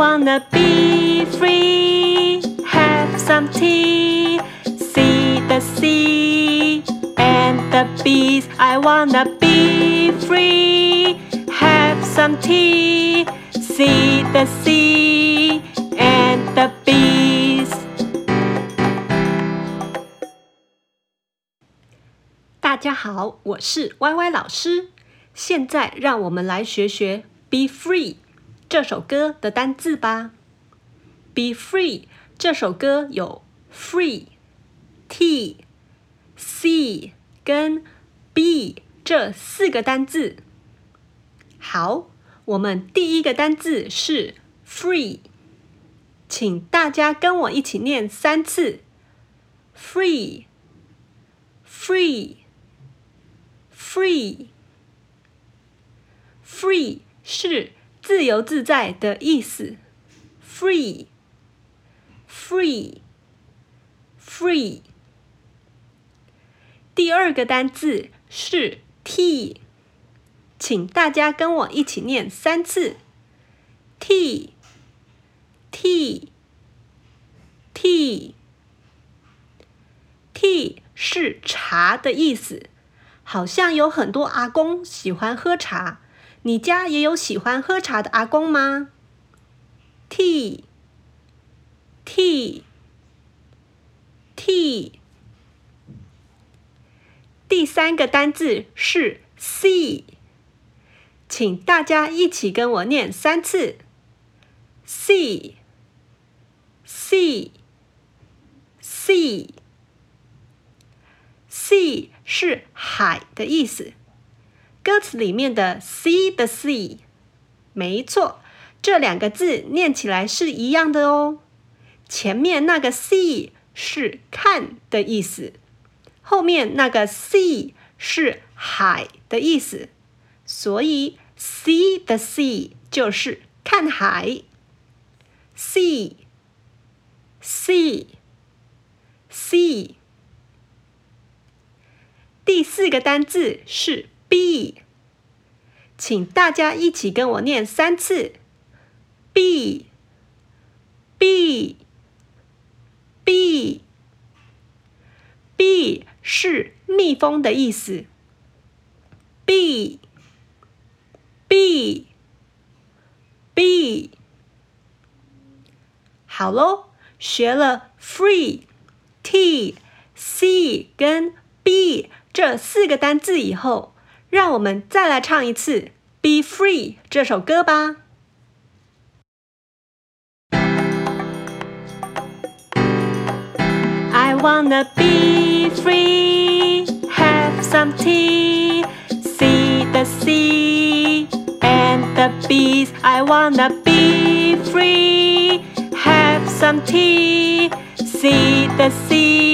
wanna be free, have some tea, see the sea and the bees. I wanna be free, have some tea, see the sea and the bees. 大家好，我是 YY 老师。现在让我们来学学 Be Free 这首歌的单字吧。Be Free 这首歌有 Free、T、C 跟 B 这四个单字。好，我们第一个单字是 Free，请大家跟我一起念三次：Free、Free、Free。Free 是自由自在的意思。Free，Free，Free。第二个单字是 tea，请大家跟我一起念三次。，tea，tea，tea，tea 是茶的意思，好像有很多阿公喜欢喝茶。你家也有喜欢喝茶的阿公吗？T，T，T。第三个单字是 See，请大家一起跟我念三次。See，See，See，See 是海的意思。歌词里面的 see the sea，没错，这两个字念起来是一样的哦。前面那个 see 是看的意思，后面那个 sea 是海的意思，所以 see the sea 就是看海。See，see，see。第四个单字是。b，请大家一起跟我念三次。b，b，b，b 是蜜蜂的意思。b，b，b，好喽，学了 free，t，c 跟 b 这四个单字以后。让我们再来唱一次《Be Free》这首歌吧。I wanna be free, have some tea, see the sea and the bees. I wanna be free, have some tea, see the sea.